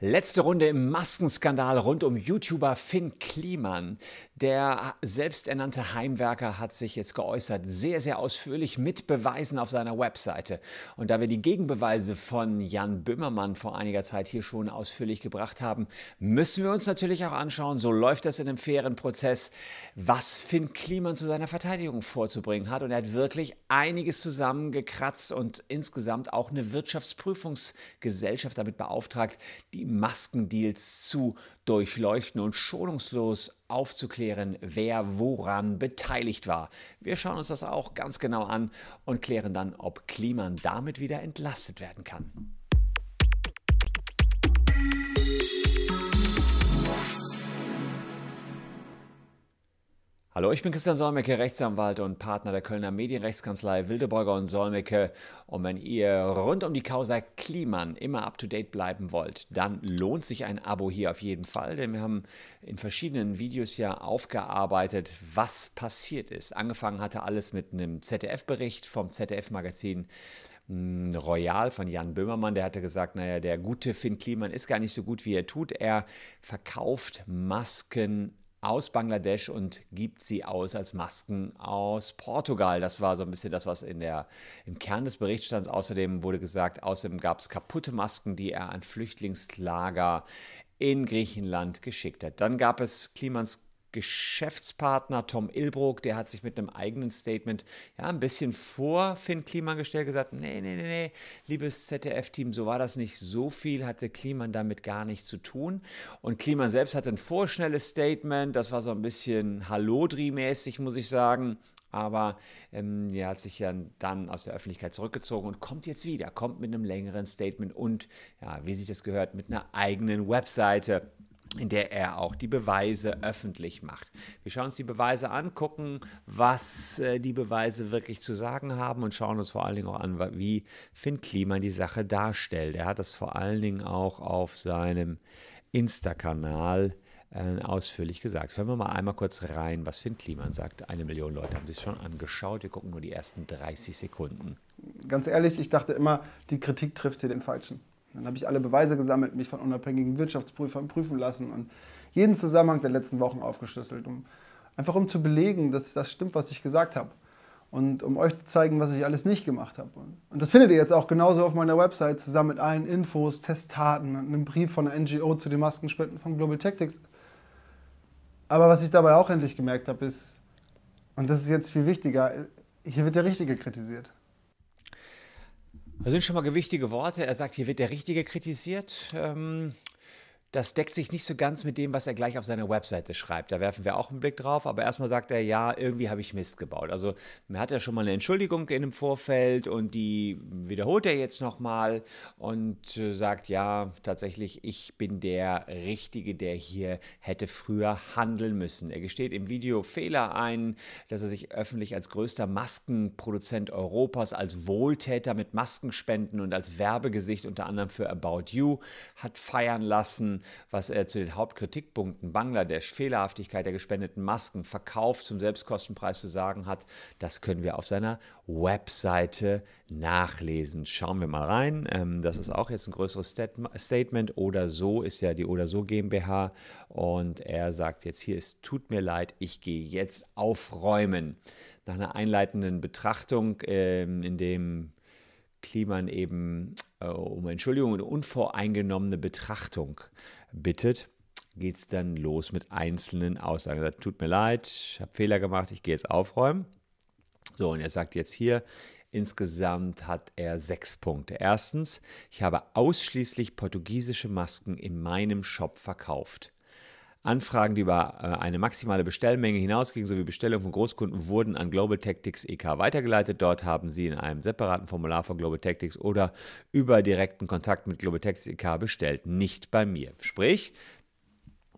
Letzte Runde im Maskenskandal rund um YouTuber Finn Kliman. Der selbsternannte Heimwerker hat sich jetzt geäußert, sehr, sehr ausführlich mit Beweisen auf seiner Webseite. Und da wir die Gegenbeweise von Jan Böhmermann vor einiger Zeit hier schon ausführlich gebracht haben, müssen wir uns natürlich auch anschauen, so läuft das in einem fairen Prozess, was Finn Kliman zu seiner Verteidigung vorzubringen hat. Und er hat wirklich einiges zusammengekratzt und insgesamt auch eine Wirtschaftsprüfungsgesellschaft damit beauftragt, die Maskendeals zu durchleuchten und schonungslos aufzuklären, wer woran beteiligt war. Wir schauen uns das auch ganz genau an und klären dann, ob Kliman damit wieder entlastet werden kann. Hallo, ich bin Christian Solmecke, Rechtsanwalt und Partner der Kölner Medienrechtskanzlei Wildeborger und Solmecke. Und wenn ihr rund um die Causa Kliman immer up-to-date bleiben wollt, dann lohnt sich ein Abo hier auf jeden Fall, denn wir haben in verschiedenen Videos ja aufgearbeitet, was passiert ist. Angefangen hatte alles mit einem ZDF-Bericht vom ZDF-Magazin Royal von Jan Böhmermann, der hatte gesagt, naja, der gute Finn Kliman ist gar nicht so gut, wie er tut. Er verkauft Masken aus Bangladesch und gibt sie aus als Masken aus Portugal. Das war so ein bisschen das, was in der, im Kern des Berichts stand. Außerdem wurde gesagt, außerdem gab es kaputte Masken, die er an Flüchtlingslager in Griechenland geschickt hat. Dann gab es Klimans Geschäftspartner Tom Ilbrook, der hat sich mit einem eigenen Statement ja ein bisschen vor Finn Kliman gestellt, gesagt, nee, nee, nee, nee, liebes ZDF-Team, so war das nicht. So viel hatte Kliman damit gar nichts zu tun. Und Kliman selbst hatte ein vorschnelles Statement, das war so ein bisschen Hallodri-mäßig, muss ich sagen. Aber ähm, er hat sich ja dann aus der Öffentlichkeit zurückgezogen und kommt jetzt wieder, kommt mit einem längeren Statement und, ja, wie sich das gehört, mit einer eigenen Webseite in der er auch die Beweise öffentlich macht. Wir schauen uns die Beweise an, gucken, was äh, die Beweise wirklich zu sagen haben und schauen uns vor allen Dingen auch an, wie Finn Kliman die Sache darstellt. Er hat das vor allen Dingen auch auf seinem Insta-Kanal äh, ausführlich gesagt. Hören wir mal einmal kurz rein, was Finn Kliman sagt. Eine Million Leute haben sich schon angeschaut. Wir gucken nur die ersten 30 Sekunden. Ganz ehrlich, ich dachte immer, die Kritik trifft hier den Falschen. Dann habe ich alle Beweise gesammelt, mich von unabhängigen Wirtschaftsprüfern prüfen lassen und jeden Zusammenhang der letzten Wochen aufgeschlüsselt, um einfach um zu belegen, dass das stimmt, was ich gesagt habe. Und um euch zu zeigen, was ich alles nicht gemacht habe. Und das findet ihr jetzt auch genauso auf meiner Website, zusammen mit allen Infos, Testtaten, einem Brief von der NGO zu den Maskenspenden von Global Tactics. Aber was ich dabei auch endlich gemerkt habe, ist, und das ist jetzt viel wichtiger, hier wird der Richtige kritisiert. Das sind schon mal gewichtige Worte. Er sagt, hier wird der Richtige kritisiert. Ähm, das deckt sich nicht so ganz mit dem, was er gleich auf seiner Webseite schreibt. Da werfen wir auch einen Blick drauf. Aber erstmal sagt er, ja, irgendwie habe ich Mist gebaut. Also er hat ja schon mal eine Entschuldigung in dem Vorfeld und die wiederholt er jetzt nochmal und äh, sagt, ja, tatsächlich, ich bin der Richtige, der hier hätte früher handeln müssen. Er gesteht im Video Fehler ein, dass er sich öffentlich als größter Maskenproduzent Europas, als Wohltäter mit Maskenspenden und als Werbegesicht unter anderem für About You hat feiern lassen was er zu den Hauptkritikpunkten Bangladesch, Fehlerhaftigkeit der gespendeten Masken, Verkauf zum Selbstkostenpreis zu sagen hat, das können wir auf seiner Webseite nachlesen. Schauen wir mal rein. Ähm, das ist auch jetzt ein größeres Statement. Oder so ist ja die Oder so GmbH. Und er sagt jetzt hier, es tut mir leid, ich gehe jetzt aufräumen. Nach einer einleitenden Betrachtung, ähm, in dem Kliman eben äh, um Entschuldigung und unvoreingenommene Betrachtung bittet, geht es dann los mit einzelnen Aussagen. Er sagt, tut mir leid, ich habe Fehler gemacht, ich gehe jetzt aufräumen. So, und er sagt jetzt hier, insgesamt hat er sechs Punkte. Erstens, ich habe ausschließlich portugiesische Masken in meinem Shop verkauft. Anfragen, die über äh, eine maximale Bestellmenge hinausgingen, sowie Bestellungen von Großkunden wurden an Global Tactics EK weitergeleitet. Dort haben Sie in einem separaten Formular von Global Tactics oder über direkten Kontakt mit Global Tactics EK bestellt, nicht bei mir. Sprich,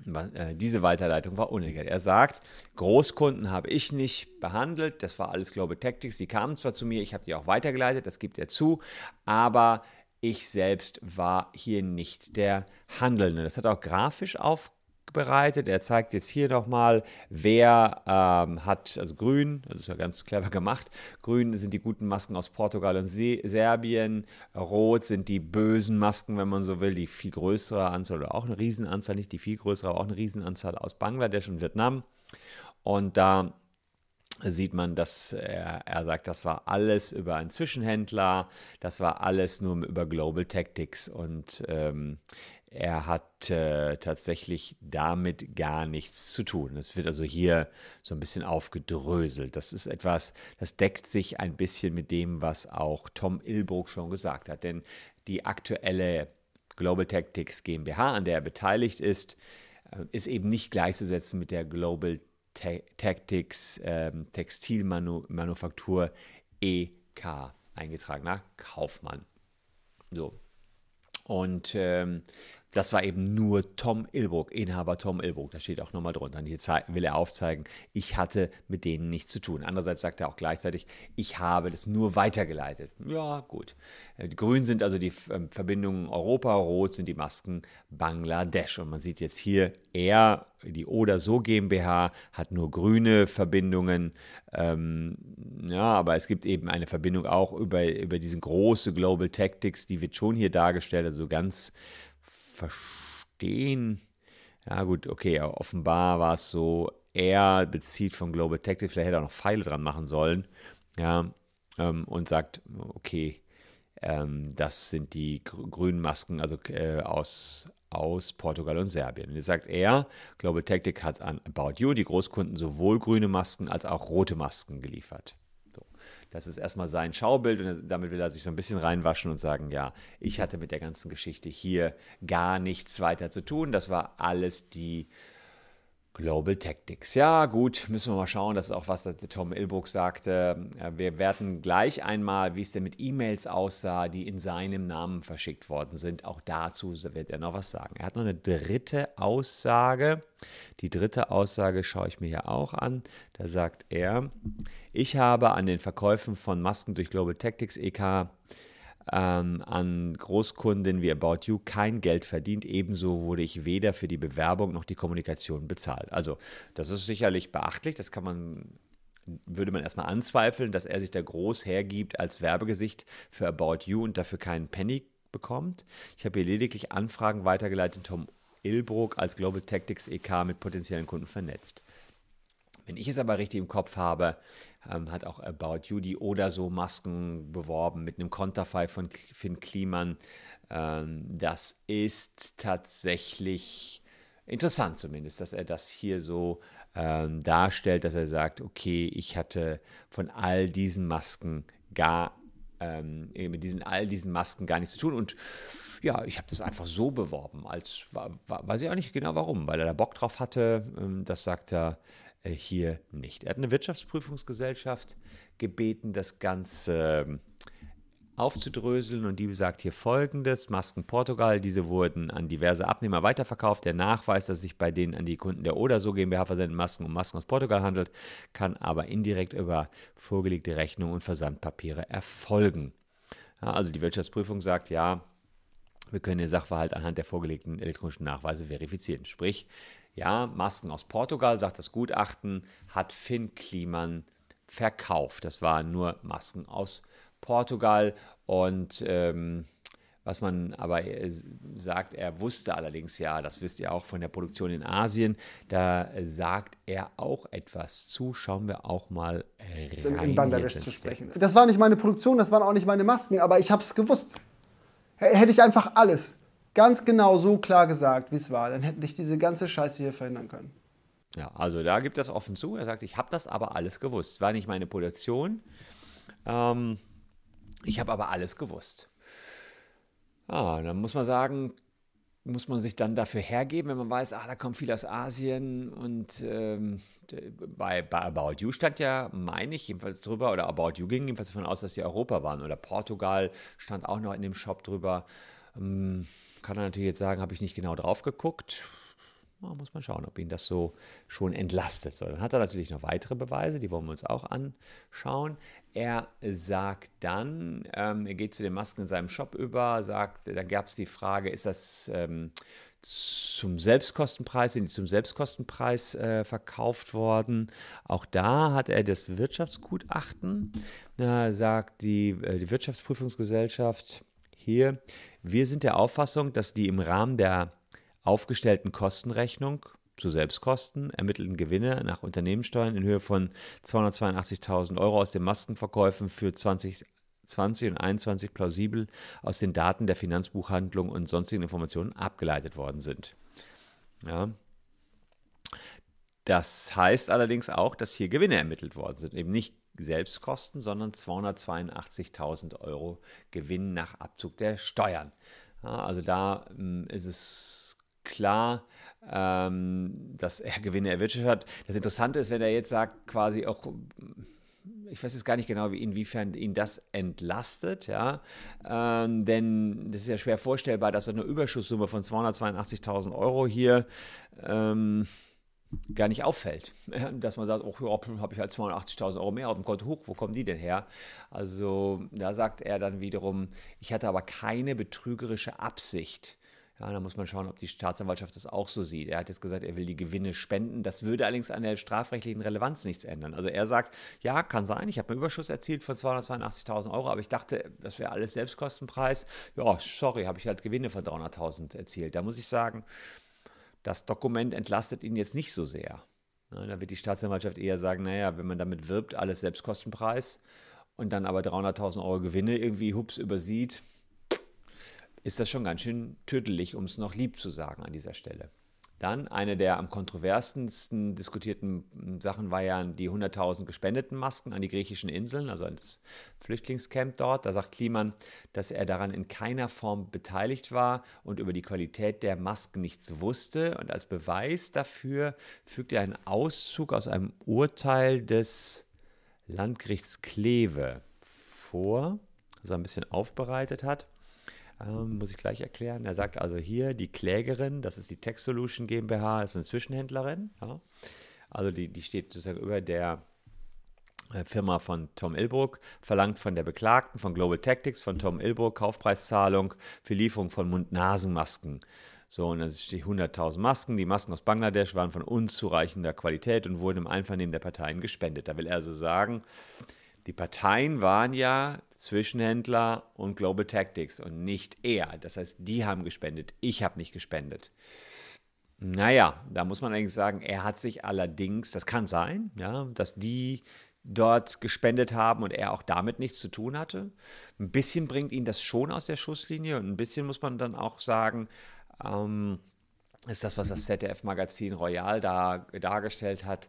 äh, diese Weiterleitung war unnötig. Er sagt, Großkunden habe ich nicht behandelt, das war alles Global Tactics. Sie kamen zwar zu mir, ich habe die auch weitergeleitet, das gibt er zu, aber ich selbst war hier nicht der Handelnde. Das hat auch grafisch auf aufbereitet. Er zeigt jetzt hier nochmal, wer ähm, hat, also grün, das ist ja ganz clever gemacht. Grün sind die guten Masken aus Portugal und Se Serbien. Rot sind die bösen Masken, wenn man so will, die viel größere Anzahl oder auch eine Riesenanzahl, nicht die viel größere, aber auch eine Riesenanzahl aus Bangladesch und Vietnam. Und da sieht man, dass er, er, sagt, das war alles über einen Zwischenhändler, das war alles nur über Global Tactics und ähm, er hat äh, tatsächlich damit gar nichts zu tun. Es wird also hier so ein bisschen aufgedröselt. Das ist etwas, das deckt sich ein bisschen mit dem, was auch Tom Ilbrook schon gesagt hat. Denn die aktuelle Global Tactics GmbH, an der er beteiligt ist, äh, ist eben nicht gleichzusetzen mit der Global Tactics ähm, Textilmanufaktur EK eingetragener Kaufmann. So. Und ähm, das war eben nur Tom Ilbrook, Inhaber Tom Ilbrook. Da steht auch nochmal drunter. Und hier will er aufzeigen, ich hatte mit denen nichts zu tun. Andererseits sagt er auch gleichzeitig, ich habe das nur weitergeleitet. Ja, gut. Äh, grün sind also die ähm, Verbindungen Europa, rot sind die Masken Bangladesch. Und man sieht jetzt hier, er, die Oder so GmbH, hat nur grüne Verbindungen. Ähm, ja, aber es gibt eben eine Verbindung auch über, über diesen große Global Tactics, die wird schon hier dargestellt, also ganz verstehen. Ja, gut, okay, offenbar war es so, er bezieht von Global Tactics, vielleicht hätte er noch Pfeile dran machen sollen. Ja, ähm, und sagt, okay, ähm, das sind die grünen Masken, also äh, aus, aus Portugal und Serbien. Und jetzt sagt er, Global Tactic hat an About You, die Großkunden, sowohl grüne Masken als auch rote Masken geliefert. Das ist erstmal sein Schaubild und damit will er sich so ein bisschen reinwaschen und sagen, ja, ich hatte mit der ganzen Geschichte hier gar nichts weiter zu tun. Das war alles die Global Tactics. Ja, gut, müssen wir mal schauen. Das ist auch, was der Tom Ilbrook sagte. Wir werden gleich einmal, wie es denn mit E-Mails aussah, die in seinem Namen verschickt worden sind. Auch dazu wird er noch was sagen. Er hat noch eine dritte Aussage. Die dritte Aussage schaue ich mir hier auch an. Da sagt er, ich habe an den Verkäufen von Masken durch Global Tactics EK ähm, an Großkunden wie About You kein Geld verdient. Ebenso wurde ich weder für die Bewerbung noch die Kommunikation bezahlt. Also, das ist sicherlich beachtlich. Das kann man würde man erstmal anzweifeln, dass er sich da groß hergibt als Werbegesicht für About You und dafür keinen Penny bekommt. Ich habe hier lediglich Anfragen weitergeleitet, Tom Ilbrook als Global Tactics EK mit potenziellen Kunden vernetzt. Wenn ich es aber richtig im Kopf habe, ähm, hat auch About You die oder so Masken beworben mit einem Konterfei von Finn Kliman. Ähm, das ist tatsächlich interessant zumindest, dass er das hier so ähm, darstellt, dass er sagt, okay, ich hatte von all diesen Masken gar ähm, mit diesen all diesen Masken gar nichts zu tun und ja, ich habe das einfach so beworben, als war, war, weiß ich auch nicht genau warum, weil er da Bock drauf hatte. Ähm, das sagt er hier nicht. Er hat eine Wirtschaftsprüfungsgesellschaft gebeten, das Ganze ähm, aufzudröseln und die sagt hier folgendes: Masken Portugal, diese wurden an diverse Abnehmer weiterverkauft. Der Nachweis, dass sich bei denen an die Kunden der Oder so GmbH versendeten Masken um Masken aus Portugal handelt, kann aber indirekt über vorgelegte Rechnungen und Versandpapiere erfolgen. Ja, also die Wirtschaftsprüfung sagt, ja, wir können den Sachverhalt anhand der vorgelegten elektronischen Nachweise verifizieren. Sprich, ja, Masken aus Portugal, sagt das Gutachten, hat Finn Kliman verkauft. Das waren nur Masken aus Portugal und ähm, was man aber äh, sagt, er wusste allerdings ja, das wisst ihr auch von der Produktion in Asien, da sagt er auch etwas zu. Schauen wir auch mal rein. In Bangladesch zu sprechen. Das war nicht meine Produktion, das waren auch nicht meine Masken, aber ich habe es gewusst. Hätte ich einfach alles ganz genau so klar gesagt, wie es war, dann hätte ich diese ganze Scheiße hier verhindern können. Ja, also da gibt das offen zu. Er sagt, ich habe das aber alles gewusst. War nicht meine Produktion. Ähm, ich habe aber alles gewusst. Ja, dann muss man sagen, muss man sich dann dafür hergeben, wenn man weiß, ah, da kommt viel aus Asien und ähm, bei, bei, About You stand ja, meine ich, jedenfalls drüber, oder About You ging jedenfalls davon aus, dass sie Europa waren oder Portugal stand auch noch in dem Shop drüber. Ähm, kann er natürlich jetzt sagen, habe ich nicht genau drauf geguckt. Ja, muss man schauen, ob ihn das so schon entlastet. So, dann hat er natürlich noch weitere Beweise, die wollen wir uns auch anschauen. Er sagt dann, ähm, er geht zu den Masken in seinem Shop über, sagt, da gab es die Frage, ist das ähm, zum Selbstkostenpreis, sind die zum Selbstkostenpreis äh, verkauft worden. Auch da hat er das Wirtschaftsgutachten, da sagt die, äh, die Wirtschaftsprüfungsgesellschaft hier, wir sind der Auffassung, dass die im Rahmen der aufgestellten Kostenrechnung zu Selbstkosten ermittelten Gewinne nach Unternehmenssteuern in Höhe von 282.000 Euro aus den Maskenverkäufen für 2020 und 2021 plausibel aus den Daten der Finanzbuchhandlung und sonstigen Informationen abgeleitet worden sind. Ja. Das heißt allerdings auch, dass hier Gewinne ermittelt worden sind. Eben nicht Selbstkosten, sondern 282.000 Euro Gewinn nach Abzug der Steuern. Ja, also da ähm, ist es klar, ähm, dass er Gewinne erwirtschaftet hat. Das Interessante ist, wenn er jetzt sagt, quasi auch, ich weiß jetzt gar nicht genau, wie, inwiefern ihn das entlastet, ja, ähm, denn das ist ja schwer vorstellbar, dass eine Überschusssumme von 282.000 Euro hier ähm, gar nicht auffällt. Dass man sagt, oh, ja, habe ich halt 280.000 Euro mehr auf dem Konto hoch, wo kommen die denn her? Also da sagt er dann wiederum, ich hatte aber keine betrügerische Absicht. Ja, da muss man schauen, ob die Staatsanwaltschaft das auch so sieht. Er hat jetzt gesagt, er will die Gewinne spenden. Das würde allerdings an der strafrechtlichen Relevanz nichts ändern. Also er sagt, ja, kann sein, ich habe einen Überschuss erzielt von 282.000 Euro, aber ich dachte, das wäre alles Selbstkostenpreis. Ja, sorry, habe ich halt Gewinne von 300.000 erzielt. Da muss ich sagen, das Dokument entlastet ihn jetzt nicht so sehr. Ja, da wird die Staatsanwaltschaft eher sagen, naja, wenn man damit wirbt, alles Selbstkostenpreis und dann aber 300.000 Euro Gewinne irgendwie hups übersieht, ist das schon ganz schön tödlich, um es noch lieb zu sagen an dieser Stelle. Dann eine der am kontroversesten diskutierten Sachen war ja die 100.000 gespendeten Masken an die griechischen Inseln, also das Flüchtlingscamp dort. Da sagt Kliman, dass er daran in keiner Form beteiligt war und über die Qualität der Masken nichts wusste. Und als Beweis dafür fügt er einen Auszug aus einem Urteil des Landgerichts Kleve vor, das er ein bisschen aufbereitet hat. Ähm, muss ich gleich erklären. Er sagt also hier, die Klägerin, das ist die Tech Solution GmbH, ist eine Zwischenhändlerin. Ja? Also die, die steht sozusagen über der äh, Firma von Tom Ilbrook, verlangt von der Beklagten von Global Tactics, von Tom Ilbrook Kaufpreiszahlung für Lieferung von Mund-Nasen-Masken. So, und dann steht 100.000 Masken. Die Masken aus Bangladesch waren von unzureichender Qualität und wurden im Einvernehmen der Parteien gespendet. Da will er also sagen, die Parteien waren ja Zwischenhändler und Global Tactics und nicht er. Das heißt, die haben gespendet. Ich habe nicht gespendet. Naja, da muss man eigentlich sagen, er hat sich allerdings, das kann sein, ja, dass die dort gespendet haben und er auch damit nichts zu tun hatte. Ein bisschen bringt ihn das schon aus der Schusslinie und ein bisschen muss man dann auch sagen, ähm, ist das, was das ZDF-Magazin Royal da dargestellt hat,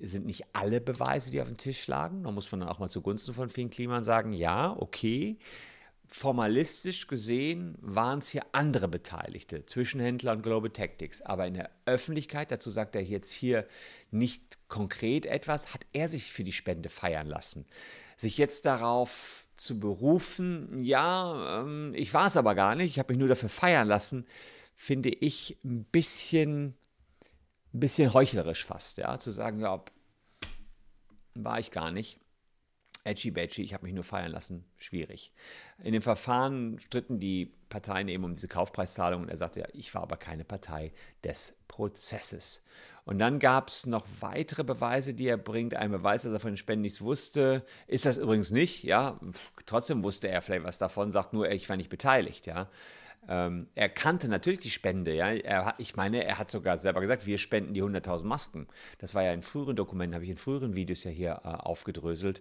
sind nicht alle Beweise, die auf dem Tisch lagen. Da muss man dann auch mal zugunsten von Finn Kliman sagen, ja, okay. Formalistisch gesehen waren es hier andere Beteiligte, Zwischenhändler und Global Tactics. Aber in der Öffentlichkeit, dazu sagt er jetzt hier nicht konkret etwas, hat er sich für die Spende feiern lassen. Sich jetzt darauf zu berufen, ja, ähm, ich war es aber gar nicht, ich habe mich nur dafür feiern lassen, finde ich ein bisschen ein bisschen heuchlerisch fast, ja, zu sagen, ja, war ich gar nicht. Edgy Badgy, ich habe mich nur feiern lassen, schwierig. In dem Verfahren stritten die Parteien eben um diese Kaufpreiszahlung und er sagte, ja, ich war aber keine Partei des Prozesses. Und dann gab es noch weitere Beweise, die er bringt. Ein Beweis, dass er von den Spenden nichts wusste, ist das übrigens nicht, ja. Trotzdem wusste er vielleicht was davon, sagt nur, ich war nicht beteiligt, ja. Ähm, er kannte natürlich die Spende, ja. Er, ich meine, er hat sogar selber gesagt, wir spenden die 100.000 Masken. Das war ja in früheren Dokumenten, habe ich in früheren Videos ja hier äh, aufgedröselt.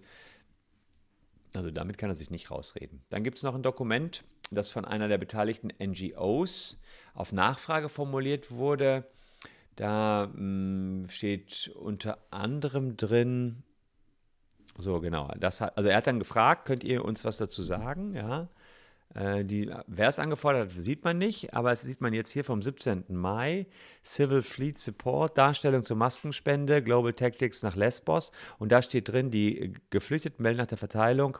Also damit kann er sich nicht rausreden. Dann gibt es noch ein Dokument, das von einer der beteiligten NGOs auf Nachfrage formuliert wurde. Da mh, mm, steht unter anderem drin, so genau, das hat, also er hat dann gefragt, könnt ihr uns was dazu sagen? Ja. Äh, die, wer es angefordert hat, sieht man nicht, aber es sieht man jetzt hier vom 17. Mai. Civil Fleet Support, Darstellung zur Maskenspende, Global Tactics nach Lesbos. Und da steht drin, die Geflüchteten melden nach der Verteilung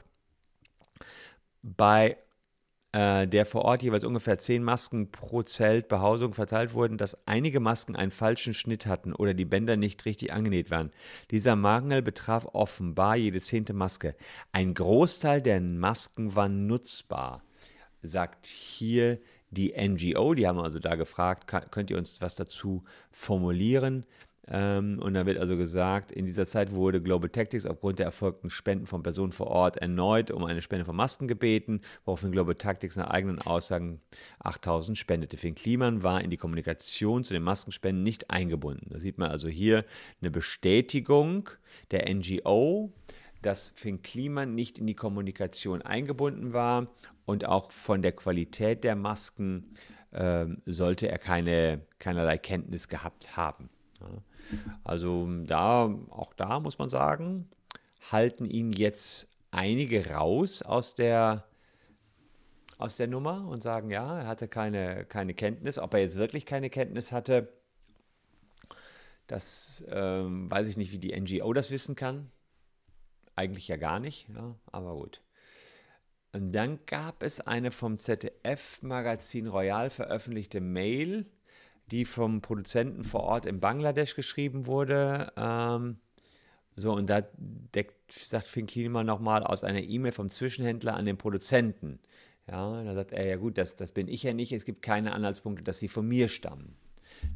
bei äh, der vor Ort jeweils ungefähr 10 Masken pro Zelt Behausung verteilt wurden, dass einige Masken einen falschen Schnitt hatten oder die Bänder nicht richtig angenäht waren. Dieser Mangel betraf offenbar jede zehnte Maske. Ein Großteil der Masken war nutzbar sagt hier die NGO, die haben also da gefragt, könnt ihr uns was dazu formulieren? Ähm, und dann wird also gesagt, in dieser Zeit wurde Global Tactics aufgrund der erfolgten Spenden von Personen vor Ort erneut um eine Spende von Masken gebeten, woraufhin Global Tactics nach eigenen Aussagen 8000 spendete. Finn Kliman war in die Kommunikation zu den Maskenspenden nicht eingebunden. Da sieht man also hier eine Bestätigung der NGO, dass Finn Kliman nicht in die Kommunikation eingebunden war und auch von der Qualität der Masken äh, sollte er keine, keinerlei Kenntnis gehabt haben. Ja. Also da, auch da muss man sagen, halten ihn jetzt einige raus aus der, aus der Nummer und sagen, ja, er hatte keine, keine Kenntnis. Ob er jetzt wirklich keine Kenntnis hatte, das ähm, weiß ich nicht, wie die NGO das wissen kann. Eigentlich ja gar nicht, ja, aber gut. Und dann gab es eine vom ZDF-Magazin Royal veröffentlichte Mail, die vom Produzenten vor Ort in Bangladesch geschrieben wurde. Ähm, so, und da deckt, sagt Finn Kliman nochmal aus einer E-Mail vom Zwischenhändler an den Produzenten. Ja, da sagt er, ja gut, das, das bin ich ja nicht, es gibt keine Anhaltspunkte, dass sie von mir stammen.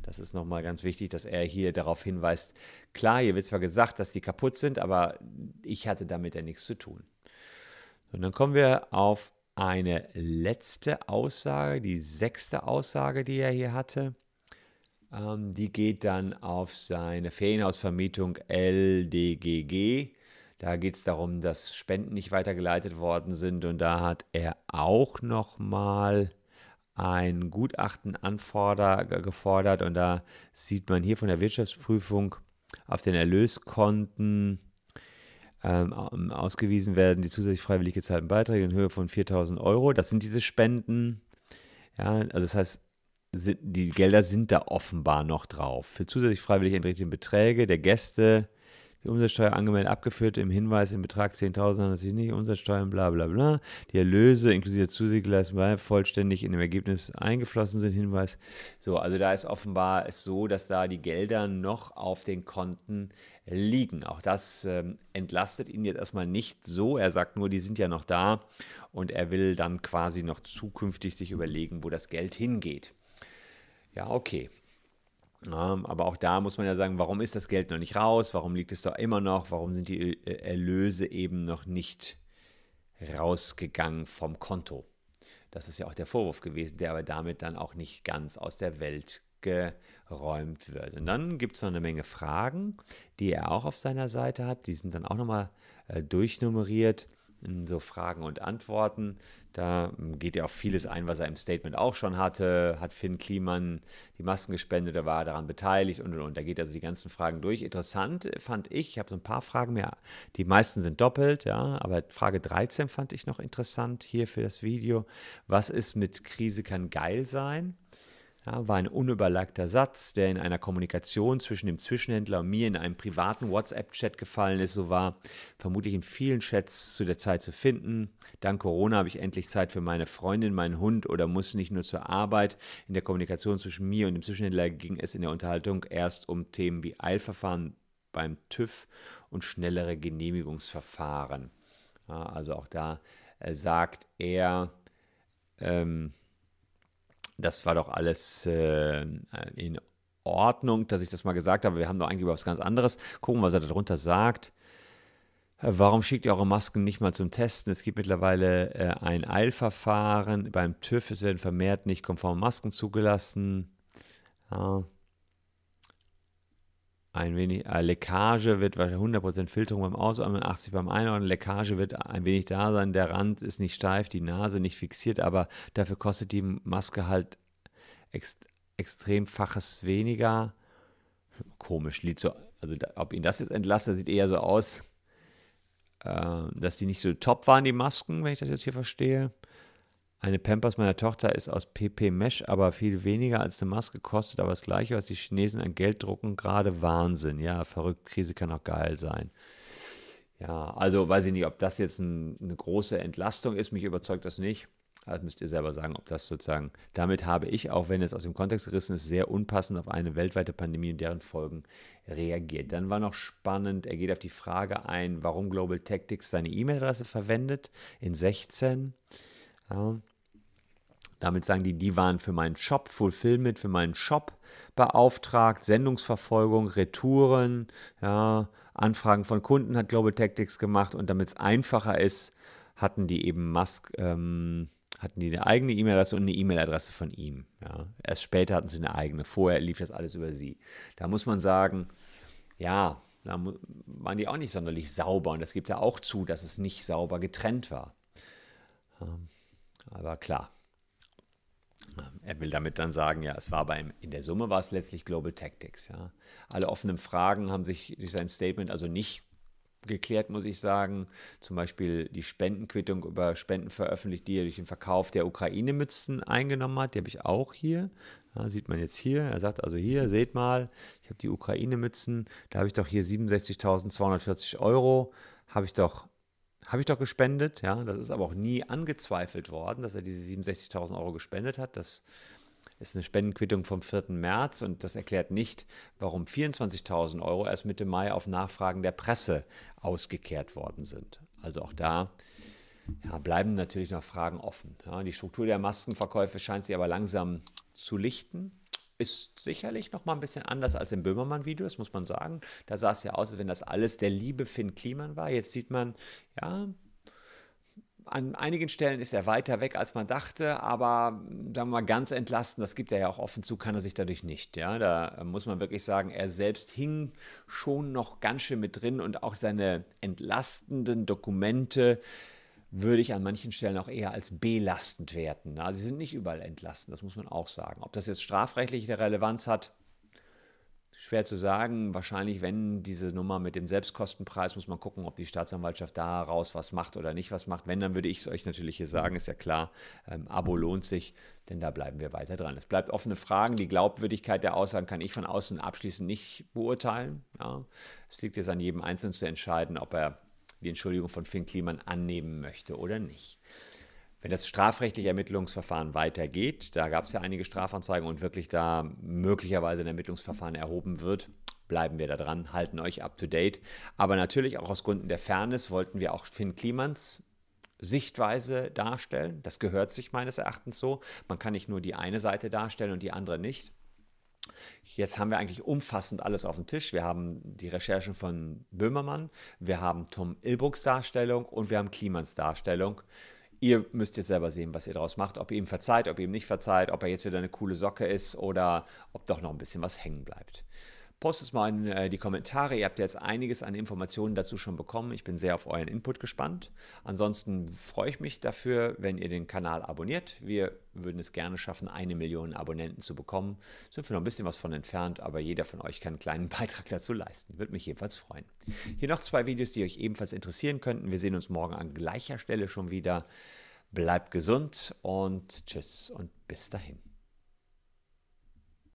Das ist nochmal ganz wichtig, dass er hier darauf hinweist, klar, hier wird zwar gesagt, dass die kaputt sind, aber ich hatte damit ja nichts zu tun. Und dann kommen wir auf eine letzte Aussage, die sechste Aussage, die er hier hatte. Ähm, die geht dann auf seine Ferienhausvermietung LDGG. Da geht es darum, dass Spenden nicht weitergeleitet worden sind und da hat er auch nochmal ein Gutachten anforder, gefordert und da sieht man hier von der Wirtschaftsprüfung auf den Erlöskonten ähm, ausgewiesen werden die zusätzlich freiwillig gezahlten Beiträge in Höhe von 4000 Euro. Das sind diese Spenden. Ja, also das heißt, sind, die Gelder sind da offenbar noch drauf. Für zusätzlich freiwillig entrichtete Beträge der Gäste, die Umsatzsteuer angemeldet, abgeführt, im Hinweis im Betrag 10.000 handelt sich nicht, Umsatzsteuern, bla bla bla. Die Erlöse inklusive Zusatzleistungen vollständig in dem Ergebnis eingeflossen sind, Hinweis. So, also da ist offenbar es so, dass da die Gelder noch auf den Konten liegen. Auch das ähm, entlastet ihn jetzt erstmal nicht so. Er sagt nur, die sind ja noch da und er will dann quasi noch zukünftig sich überlegen, wo das Geld hingeht. Ja, okay. Ähm, aber auch da muss man ja sagen, warum ist das Geld noch nicht raus? Warum liegt es da immer noch? Warum sind die äh, Erlöse eben noch nicht rausgegangen vom Konto? Das ist ja auch der Vorwurf gewesen, der aber damit dann auch nicht ganz aus der Welt geräumt wird. Und dann gibt es noch eine Menge Fragen, die er auch auf seiner Seite hat. Die sind dann auch nochmal äh, durchnummeriert in so Fragen und Antworten. Da ähm, geht ja auch vieles ein, was er im Statement auch schon hatte. Hat Finn Kliman die Masken gespendet, er war daran beteiligt und, und, und. Da geht also die ganzen Fragen durch. Interessant fand ich, ich habe so ein paar Fragen mehr. Die meisten sind doppelt, ja, aber Frage 13 fand ich noch interessant hier für das Video. Was ist mit Krise kann geil sein? Ja, war ein unüberlagter Satz, der in einer Kommunikation zwischen dem Zwischenhändler und mir in einem privaten WhatsApp-Chat gefallen ist. So war vermutlich in vielen Chats zu der Zeit zu finden. Dank Corona habe ich endlich Zeit für meine Freundin, meinen Hund oder muss nicht nur zur Arbeit. In der Kommunikation zwischen mir und dem Zwischenhändler ging es in der Unterhaltung erst um Themen wie Eilverfahren beim TÜV und schnellere Genehmigungsverfahren. Ja, also auch da äh, sagt er, ähm, das war doch alles äh, in Ordnung, dass ich das mal gesagt habe. Wir haben doch eigentlich über was ganz anderes. Gucken, was er darunter sagt. Äh, warum schickt ihr eure Masken nicht mal zum Testen? Es gibt mittlerweile äh, ein Eilverfahren beim TÜV. Es werden vermehrt nicht konforme Masken zugelassen. Ja ein wenig äh, Leckage wird 100% Filterung beim Ausatmen, 80 beim Einordnen. Leckage wird ein wenig da sein. Der Rand ist nicht steif, die Nase nicht fixiert, aber dafür kostet die Maske halt ext extremfaches weniger. Komisch, liegt so, also ob ihn das jetzt entlastet, sieht eher so aus, äh, dass die nicht so top waren, die Masken, wenn ich das jetzt hier verstehe. Eine Pampers meiner Tochter ist aus PP Mesh, aber viel weniger als eine Maske kostet, aber das gleiche, was die Chinesen an Geld drucken, gerade Wahnsinn. Ja, verrückt, Krise kann auch geil sein. Ja, also weiß ich nicht, ob das jetzt ein, eine große Entlastung ist, mich überzeugt das nicht. Das müsst ihr selber sagen, ob das sozusagen, damit habe ich, auch wenn es aus dem Kontext gerissen ist, sehr unpassend auf eine weltweite Pandemie und deren Folgen reagiert. Dann war noch spannend, er geht auf die Frage ein, warum Global Tactics seine E-Mail-Adresse verwendet in 16. Ja, Damit sagen die, die waren für meinen Shop, Fulfillment, für meinen Shop beauftragt, Sendungsverfolgung, Retouren, ja, Anfragen von Kunden hat Global Tactics gemacht und damit es einfacher ist, hatten die eben Musk, ähm, hatten die eine eigene E-Mail-Adresse und eine E-Mail-Adresse von ihm. Ja. Erst später hatten sie eine eigene, vorher lief das alles über sie. Da muss man sagen, ja, da waren die auch nicht sonderlich sauber und das gibt ja auch zu, dass es nicht sauber getrennt war. Ähm, aber klar, er will damit dann sagen, ja, es war beim, in der Summe war es letztlich Global Tactics. Ja. Alle offenen Fragen haben sich durch sein Statement also nicht geklärt, muss ich sagen. Zum Beispiel die Spendenquittung über Spenden veröffentlicht, die er durch den Verkauf der Ukraine-Mützen eingenommen hat. Die habe ich auch hier. Ja, sieht man jetzt hier. Er sagt also hier, seht mal, ich habe die Ukraine-Mützen, da habe ich doch hier 67.240 Euro, habe ich doch habe ich doch gespendet, ja. Das ist aber auch nie angezweifelt worden, dass er diese 67.000 Euro gespendet hat. Das ist eine Spendenquittung vom 4. März und das erklärt nicht, warum 24.000 Euro erst Mitte Mai auf Nachfragen der Presse ausgekehrt worden sind. Also auch da ja, bleiben natürlich noch Fragen offen. Ja, die Struktur der Maskenverkäufe scheint sich aber langsam zu lichten. Ist sicherlich noch mal ein bisschen anders als im Böhmermann-Video, das muss man sagen. Da sah es ja aus, als wenn das alles der liebe Finn Kliman war. Jetzt sieht man, ja, an einigen Stellen ist er weiter weg, als man dachte, aber sagen wir mal ganz entlasten, das gibt er ja auch offen zu, kann er sich dadurch nicht. Ja, da muss man wirklich sagen, er selbst hing schon noch ganz schön mit drin und auch seine entlastenden Dokumente würde ich an manchen Stellen auch eher als belastend werten. Also sie sind nicht überall entlastend, das muss man auch sagen. Ob das jetzt strafrechtliche Relevanz hat, schwer zu sagen. Wahrscheinlich, wenn diese Nummer mit dem Selbstkostenpreis, muss man gucken, ob die Staatsanwaltschaft daraus was macht oder nicht was macht. Wenn, dann würde ich es euch natürlich hier sagen, ist ja klar, ähm, Abo lohnt sich, denn da bleiben wir weiter dran. Es bleibt offene Fragen. Die Glaubwürdigkeit der Aussagen kann ich von außen abschließend nicht beurteilen. Ja. Es liegt jetzt an jedem Einzelnen zu entscheiden, ob er die Entschuldigung von Finn Kliman annehmen möchte oder nicht. Wenn das strafrechtliche Ermittlungsverfahren weitergeht, da gab es ja einige Strafanzeigen und wirklich da möglicherweise ein Ermittlungsverfahren erhoben wird, bleiben wir da dran, halten euch up to date. Aber natürlich auch aus Gründen der Fairness wollten wir auch Finn Klimans Sichtweise darstellen. Das gehört sich meines Erachtens so. Man kann nicht nur die eine Seite darstellen und die andere nicht. Jetzt haben wir eigentlich umfassend alles auf dem Tisch. Wir haben die Recherchen von Böhmermann, wir haben Tom Ilbrucks Darstellung und wir haben Klimans Darstellung. Ihr müsst jetzt selber sehen, was ihr daraus macht, ob ihr ihm verzeiht, ob ihr ihm nicht verzeiht, ob er jetzt wieder eine coole Socke ist oder ob doch noch ein bisschen was hängen bleibt. Postet es mal in äh, die Kommentare. Ihr habt jetzt einiges an Informationen dazu schon bekommen. Ich bin sehr auf euren Input gespannt. Ansonsten freue ich mich dafür, wenn ihr den Kanal abonniert. Wir würden es gerne schaffen, eine Million Abonnenten zu bekommen. Sind wir noch ein bisschen was von entfernt, aber jeder von euch kann einen kleinen Beitrag dazu leisten. Würde mich jedenfalls freuen. Hier noch zwei Videos, die euch ebenfalls interessieren könnten. Wir sehen uns morgen an gleicher Stelle schon wieder. Bleibt gesund und tschüss und bis dahin.